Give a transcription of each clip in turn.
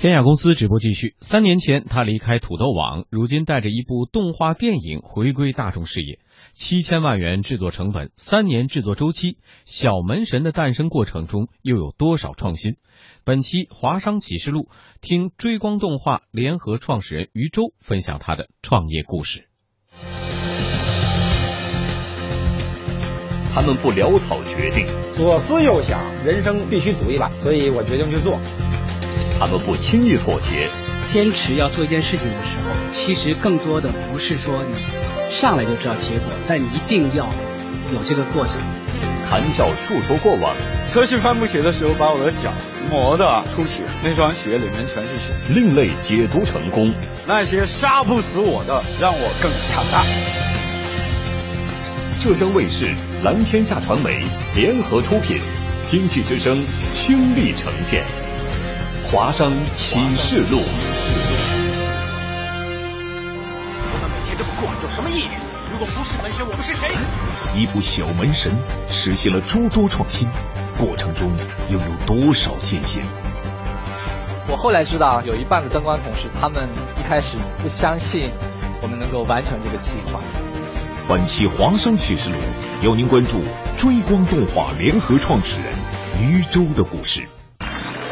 天雅公司直播继续。三年前，他离开土豆网，如今带着一部动画电影回归大众视野。七千万元制作成本，三年制作周期，小门神的诞生过程中又有多少创新？本期华商启示录，听追光动画联合创始人于周分享他的创业故事。他们不潦草决定，左思右想，人生必须赌一把，所以我决定去做。他们不轻易妥协，坚持要做一件事情的时候，其实更多的不是说你上来就知道结果，但你一定要有这个过程。谈笑述说过往，测试帆布鞋的时候，把我的脚磨得出血，那双鞋里面全是血。另类解读成功，那些杀不死我的，让我更强大。浙江卫视、蓝天下传媒联合出品，经济之声倾力呈现。华商启示录。我们每天这么过有什么意义？如果不是门神，我们是谁？一部小门神实现了诸多创新，过程中又有多少艰险？我后来知道，有一半的灯光同事，他们一开始不相信我们能够完成这个计划。本期华商启示录，邀您关注追光动画联合创始人余舟的故事。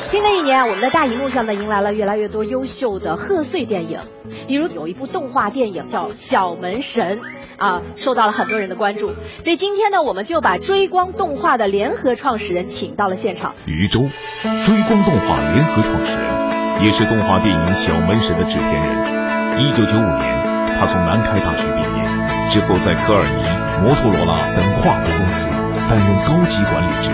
新的一年，我们的大荧幕上呢，迎来了越来越多优秀的贺岁电影。比如有一部动画电影叫《小门神》，啊，受到了很多人的关注。所以今天呢，我们就把追光动画的联合创始人请到了现场。余舟，追光动画联合创始人，也是动画电影《小门神》的制片人。一九九五年，他从南开大学毕业，之后在科尔尼、摩托罗拉等跨国公司担任高级管理职。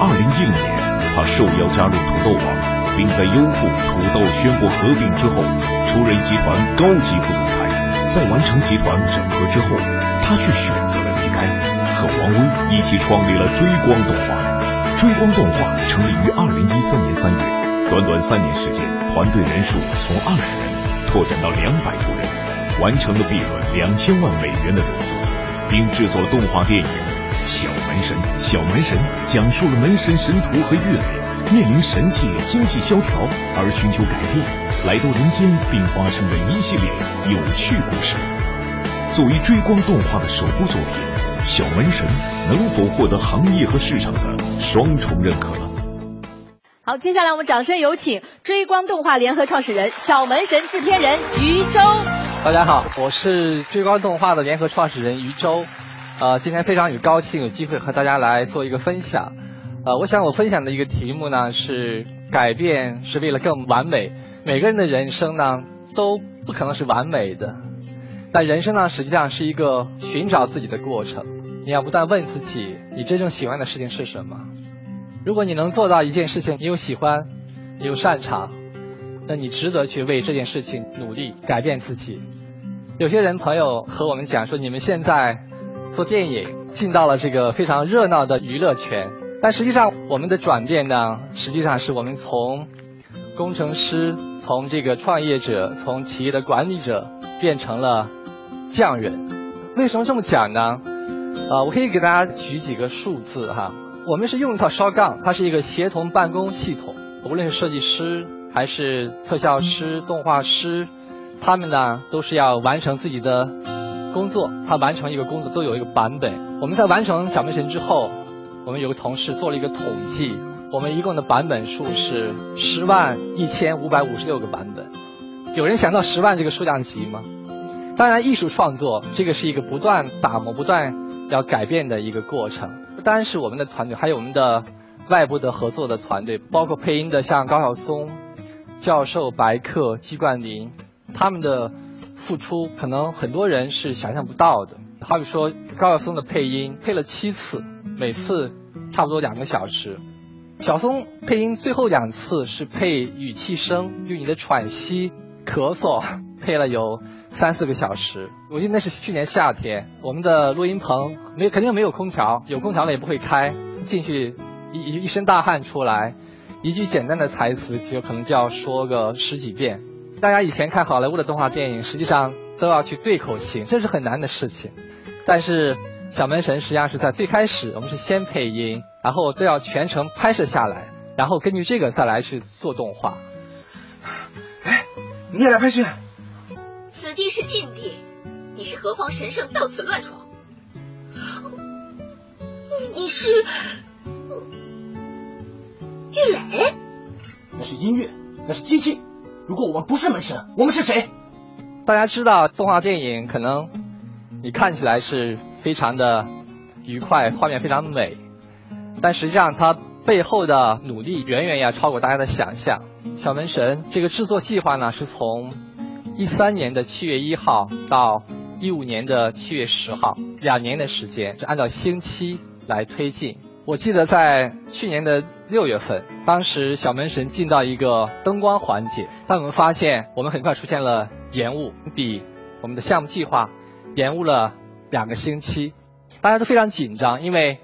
二零一零年。他受邀加入土豆网，并在优酷、土豆宣布合并之后，出任集团高级副总裁。在完成集团整合之后，他却选择了离开，和王威一起创立了追光动画。追光动画成立于二零一三年三月，短短三年时间，团队人数从二十人拓展到两百多人，完成了利润两千万美元的融资，并制作了动画电影。小门神，小门神讲述了门神神徒和月磊面临神界经济萧条而寻求改变，来到人间并发生的一系列有趣故事。作为追光动画的首部作品，小门神能否获得行业和市场的双重认可？好，接下来我们掌声有请追光动画联合创始人、小门神制片人于舟。大家好，我是追光动画的联合创始人于舟。呃，今天非常有高兴有机会和大家来做一个分享。呃，我想我分享的一个题目呢是改变是为了更完美。每个人的人生呢都不可能是完美的，但人生呢实际上是一个寻找自己的过程。你要不断问自己，你真正喜欢的事情是什么？如果你能做到一件事情，你又喜欢，你又擅长，那你值得去为这件事情努力改变自己。有些人朋友和我们讲说，你们现在。做电影进到了这个非常热闹的娱乐圈，但实际上我们的转变呢，实际上是我们从工程师、从这个创业者、从企业的管理者变成了匠人。为什么这么讲呢？啊，我可以给大家举几个数字哈。我们是用一套烧杠，它是一个协同办公系统，无论是设计师还是特效师、动画师，他们呢都是要完成自己的。工作，他完成一个工作都有一个版本。我们在完成小门神之后，我们有个同事做了一个统计，我们一共的版本数是十万一千五百五十六个版本。有人想到十万这个数量级吗？当然，艺术创作这个是一个不断打磨、不断要改变的一个过程。不单是我们的团队，还有我们的外部的合作的团队，包括配音的像高晓松教授、白客、季冠霖，他们的。付出可能很多人是想象不到的。好比说高晓松的配音配了七次，每次差不多两个小时。小松配音最后两次是配语气声，就你的喘息、咳嗽，配了有三四个小时。我记得那是去年夏天，我们的录音棚没肯定没有空调，有空调了也不会开。进去一一身大汗出来，一句简单的台词就可能就要说个十几遍。大家以前看好莱坞的动画电影，实际上都要去对口型，这是很难的事情。但是小门神实际上是在最开始，我们是先配音，然后都要全程拍摄下来，然后根据这个再来去做动画。哎你也来拍戏？此地是禁地，你是何方神圣到此乱闯？你是玉磊？那是音乐，那是机器。如果我们不是门神，我们是谁？大家知道动画电影可能你看起来是非常的愉快，画面非常美，但实际上它背后的努力远远要超过大家的想象。小门神这个制作计划呢，是从一三年的七月一号到一五年的七月十号，两年的时间是按照星期来推进。我记得在去年的六月份，当时小门神进到一个灯光环节，但我们发现我们很快出现了延误，比我们的项目计划延误了两个星期，大家都非常紧张，因为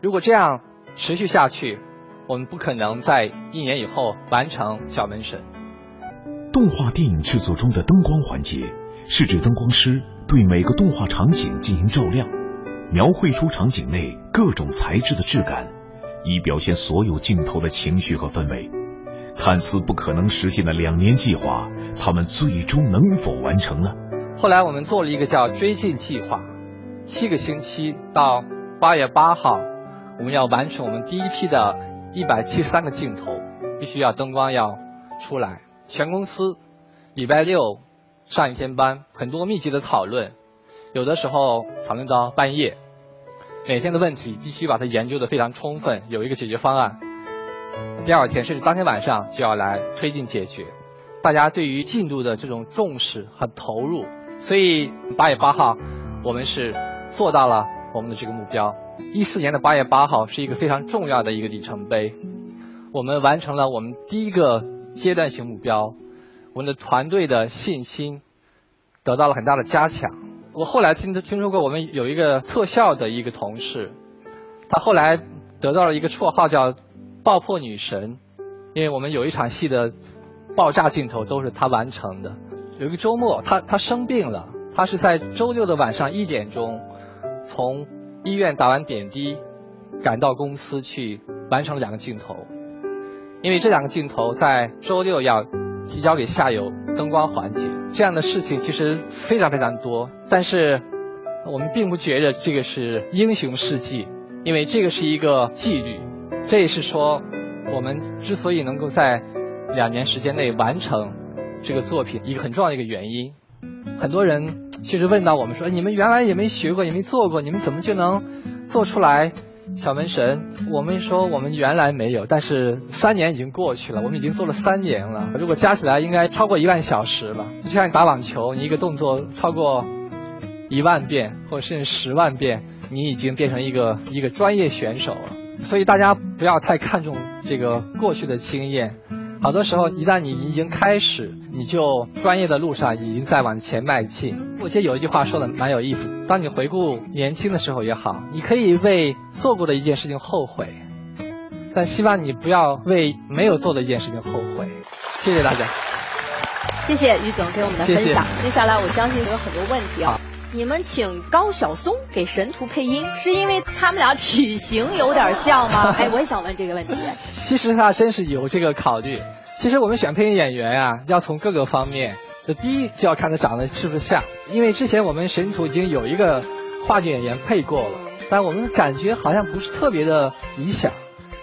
如果这样持续下去，我们不可能在一年以后完成小门神。动画电影制作中的灯光环节，是指灯光师对每个动画场景进行照亮。描绘出场景内各种材质的质感，以表现所有镜头的情绪和氛围。看似不可能实现的两年计划，他们最终能否完成呢？后来我们做了一个叫“追进计划”，七个星期到八月八号，我们要完成我们第一批的一百七十三个镜头，必须要灯光要出来。全公司礼拜六上一天班，很多密集的讨论。有的时候讨论到半夜，每天的问题必须把它研究的非常充分，有一个解决方案。第二天甚至当天晚上就要来推进解决。大家对于进度的这种重视和投入，所以八月八号我们是做到了我们的这个目标。一四年的八月八号是一个非常重要的一个里程碑，我们完成了我们第一个阶段性目标，我们的团队的信心得到了很大的加强。我后来听听说过，我们有一个特效的一个同事，他后来得到了一个绰号叫“爆破女神”，因为我们有一场戏的爆炸镜头都是他完成的。有一个周末，他他生病了，他是在周六的晚上一点钟从医院打完点滴，赶到公司去完成了两个镜头，因为这两个镜头在周六要提交给下游灯光环节。这样的事情其实非常非常多，但是我们并不觉得这个是英雄事迹，因为这个是一个纪律。这也是说，我们之所以能够在两年时间内完成这个作品，一个很重要的一个原因。很多人其实问到我们说：“你们原来也没学过，也没做过，你们怎么就能做出来？”小门神，我们说我们原来没有，但是三年已经过去了，我们已经做了三年了。如果加起来，应该超过一万小时了。就像你打网球，你一个动作超过一万遍，或者甚至十万遍，你已经变成一个一个专业选手了。所以大家不要太看重这个过去的经验。好多时候，一旦你已经开始，你就专业的路上已经在往前迈进。我记得有一句话说的蛮有意思：当你回顾年轻的时候也好，你可以为做过的一件事情后悔，但希望你不要为没有做的一件事情后悔。谢谢大家，谢谢于总给我们的分享。接下来我相信有很多问题啊。你们请高晓松给神图配音，是因为他们俩体型有点像吗？哎，我也想问这个问题。其实他真是有这个考虑。其实我们选配音演员啊，要从各个方面。这第一就要看他长得是不是像，因为之前我们神图已经有一个话剧演员配过了，但我们感觉好像不是特别的理想。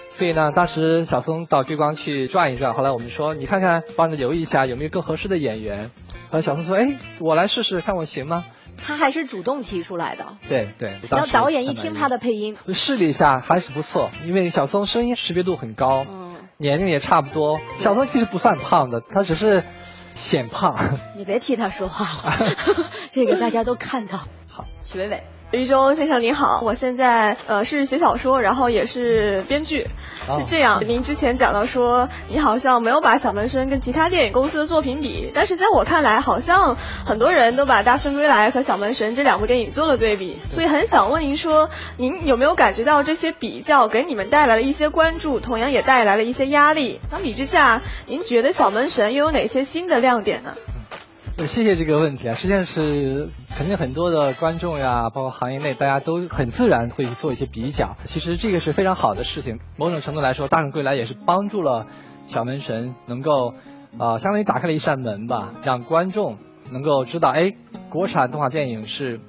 所以呢，当时小松到追光去转一转，后来我们说，你看看，帮着留意一下有没有更合适的演员。后来小松说，哎，我来试试看，我行吗？他还是主动提出来的。对对。然后导演一听他的配音，试了一下还是不错，因为小松声音识别度很高，嗯年龄也差不多。小松其实不算胖的，他只是显胖。你别替他说话了，这个大家都看到。好，许伟伟。于周先生您好，我现在呃是写小说，然后也是编剧。是这样，您之前讲到说，你好像没有把小门生跟其他电影公司的作品比，但是在我看来，好像很多人都把《大圣归来》和《小门神》这两部电影做了对比，所以很想问您说，您有没有感觉到这些比较给你们带来了一些关注，同样也带来了一些压力？相比之下，您觉得《小门神》又有哪些新的亮点呢？谢谢这个问题啊，实际上是肯定很多的观众呀，包括行业内大家都很自然会做一些比较。其实这个是非常好的事情，某种程度来说，《大圣归来》也是帮助了小门神能够呃，相当于打开了一扇门吧，让观众能够知道，哎，国产动画电影是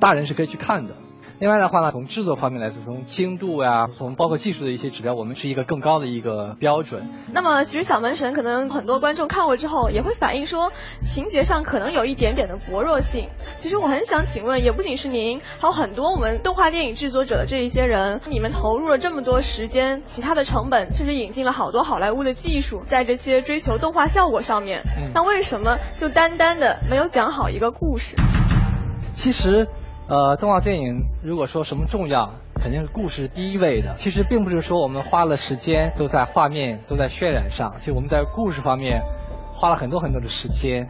大人是可以去看的。另外的话呢，从制作方面来说，从精度呀，从包括技术的一些指标，我们是一个更高的一个标准。那么，其实小门神可能很多观众看过之后也会反映说，情节上可能有一点点的薄弱性。其实我很想请问，也不仅是您，还有很多我们动画电影制作者的这一些人，你们投入了这么多时间、其他的成本，甚至引进了好多好莱坞的技术，在这些追求动画效果上面，那为什么就单单的没有讲好一个故事？其实。呃，动画电影如果说什么重要，肯定是故事第一位的。其实并不是说我们花了时间都在画面都在渲染上，其实我们在故事方面花了很多很多的时间。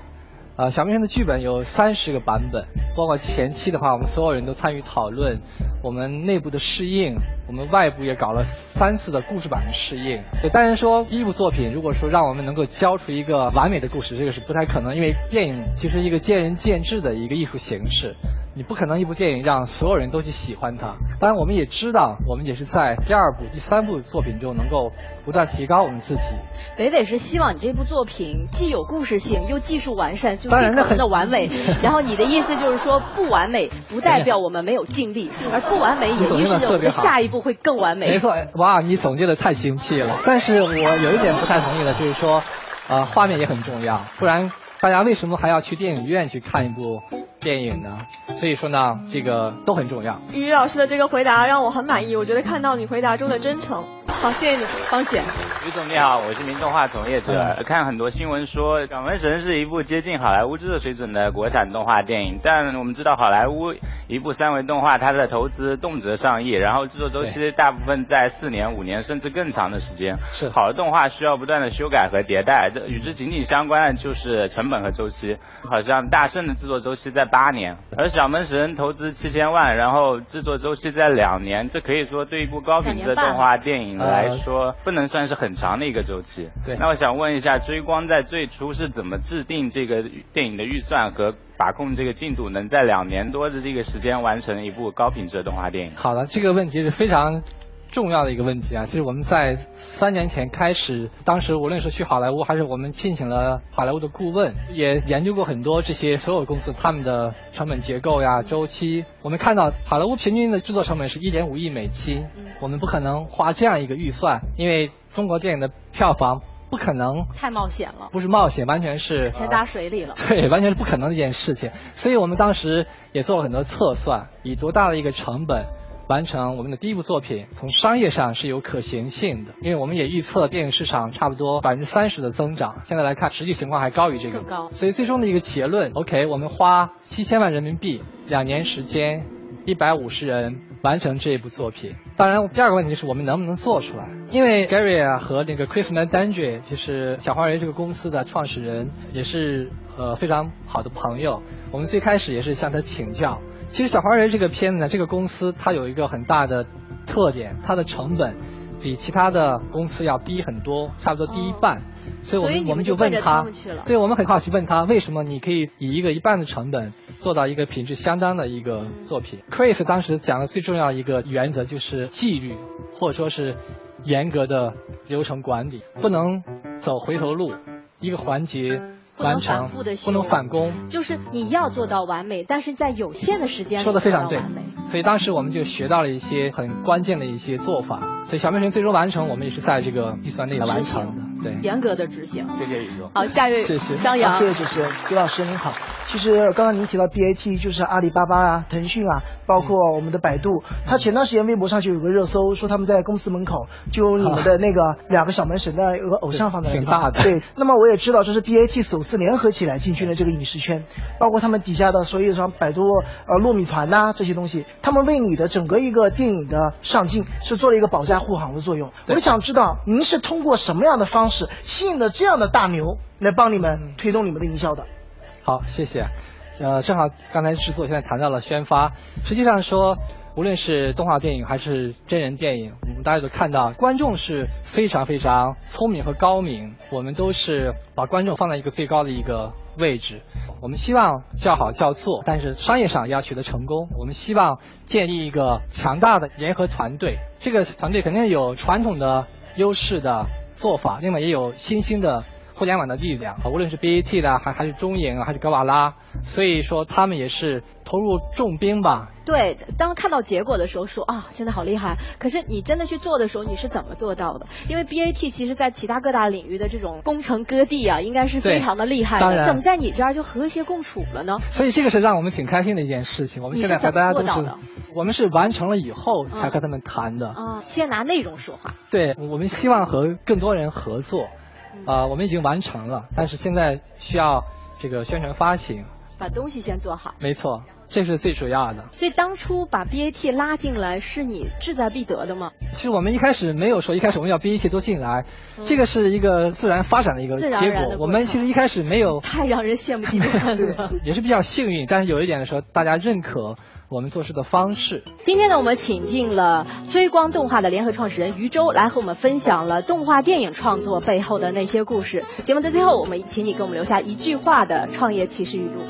呃，小明生的剧本有三十个版本，包括前期的话，我们所有人都参与讨论，我们内部的适应。我们外部也搞了三次的故事版的适应。对，当然说第一部作品，如果说让我们能够交出一个完美的故事，这个是不太可能，因为电影其实一个见仁见智的一个艺术形式，你不可能一部电影让所有人都去喜欢它。当然，我们也知道，我们也是在第二部、第三部作品中能够不断提高我们自己。北北是希望你这部作品既有故事性，又技术完善，就尽可能的完美。然后你的意思就是说，不完美不代表我们没有尽力，而不完美也预示着我们的下一步。会更完美。没错，哇，你总结的太精辟了。但是我有一点不太同意的，就是说，呃，画面也很重要，不然大家为什么还要去电影院去看一部电影呢？所以说呢，这个都很重要。于老师的这个回答让我很满意，我觉得看到你回答中的真诚。好，谢谢你，方雪。于总你好，我是名动画从业者。看很多新闻说《小门神》是一部接近好莱坞制作水准的国产动画电影，但我们知道好莱坞一部三维动画，它的投资动辄上亿，然后制作周期大部分在四年、五年甚至更长的时间。是好的动画需要不断的修改和迭代，这与之紧紧相关的就是成本和周期。好像大圣的制作周期在八年，而《小门神》投资七千万，然后制作周期在两年，这可以说对一部高品质的动画电影。来说不能算是很长的一个周期。对，那我想问一下，追光在最初是怎么制定这个电影的预算和把控这个进度，能在两年多的这个时间完成一部高品质的动画电影？好的，这个问题是非常重要的一个问题啊。其实我们在三年前开始，当时无论是去好莱坞，还是我们聘请了好莱坞的顾问，也研究过很多这些所有公司他们的成本结构呀、周期。我们看到好莱坞平均的制作成本是一点五亿美金。我们不可能花这样一个预算，因为中国电影的票房不可能太冒险了，不是冒险，完全是钱打水里了。对，完全是不可能的一件事情。所以我们当时也做了很多测算，以多大的一个成本完成我们的第一部作品，从商业上是有可行性的。因为我们也预测电影市场差不多百分之三十的增长，现在来看实际情况还高于这个。更高。所以最终的一个结论，OK，我们花七千万人民币，两年时间，一百五十人。完成这一部作品。当然，第二个问题就是我们能不能做出来？因为 Gary 啊和那个 Chris m a n d a n g e 就是小黄人这个公司的创始人，也是呃非常好的朋友。我们最开始也是向他请教。其实小黄人这个片子呢，这个公司它有一个很大的特点，它的成本。比其他的公司要低很多，差不多低一半，所以我们我们就问他，对我们很好奇问他为什么你可以以一个一半的成本做到一个品质相当的一个作品。Chris 当时讲的最重要一个原则就是纪律，或者说是严格的流程管理，不能走回头路，一个环节。完成不能返工，就是你要做到完美，但是在有限的时间说的非常对。所以当时我们就学到了一些很关键的一些做法。所以小面神最终完成，我们也是在这个预算内完成的。对，严格的执行。谢谢宇宙。好，下一位，谢谢张扬。谢谢主持人，于老师您好。其实刚刚您提到 BAT，就是阿里巴巴啊、腾讯啊，包括我们的百度，他前段时间微博上就有个热搜，说他们在公司门口就用你们的那个两个小门神的一个偶像放在挺大的。对，那么我也知道这是 BAT 首次联合起来进军了这个影视圈，包括他们底下的所有像百度呃糯米团呐这些东西，他们为你的整个一个电影的上镜是做了一个保驾护航的作用。我想知道您是通过什么样的方式吸引了这样的大牛来帮你们推动你们的营销的？好，谢谢。呃，正好刚才制作现在谈到了宣发，实际上说，无论是动画电影还是真人电影，我们大家都看到，观众是非常非常聪明和高明，我们都是把观众放在一个最高的一个位置。我们希望叫好叫座，但是商业上也要取得成功。我们希望建立一个强大的联合团队，这个团队肯定有传统的优势的做法，另外也有新兴的。互联网的力量，无论是 BAT 的还还是中影还是格瓦拉，所以说他们也是投入重兵吧。对，当看到结果的时候说啊，现在好厉害。可是你真的去做的时候，你是怎么做到的？因为 BAT 其实在其他各大领域的这种攻城割地啊，应该是非常的厉害的。怎么在你这儿就和谐共处了呢？所以这个是让我们挺开心的一件事情。我们现在和大家都是，我们是完成了以后才和他们谈的。啊，先拿内容说话。对，我们希望和更多人合作。啊，我们已经完成了，但是现在需要这个宣传发行，把东西先做好。没错，这是最主要的。所以当初把 BAT 拉进来，是你志在必得的吗？其实我们一开始没有说，一开始我们要 BAT 都进来，这个是一个自然发展的一个结果。我们其实一开始没有。太让人羡慕嫉妒恨了。也是比较幸运，但是有一点的时候，大家认可。我们做事的方式。今天呢，我们请进了追光动画的联合创始人于周，来和我们分享了动画电影创作背后的那些故事。节目的最后，我们请你给我们留下一句话的创业启示语录。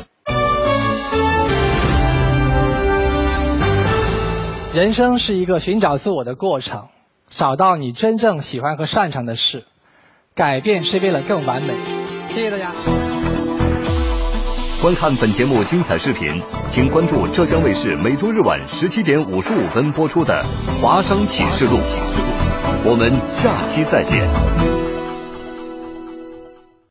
人生是一个寻找自我的过程，找到你真正喜欢和擅长的事，改变是为了更完美。谢谢大家。观看本节目精彩视频，请关注浙江卫视每周日晚十七点五十五分播出的《华商启示录》。我们下期再见。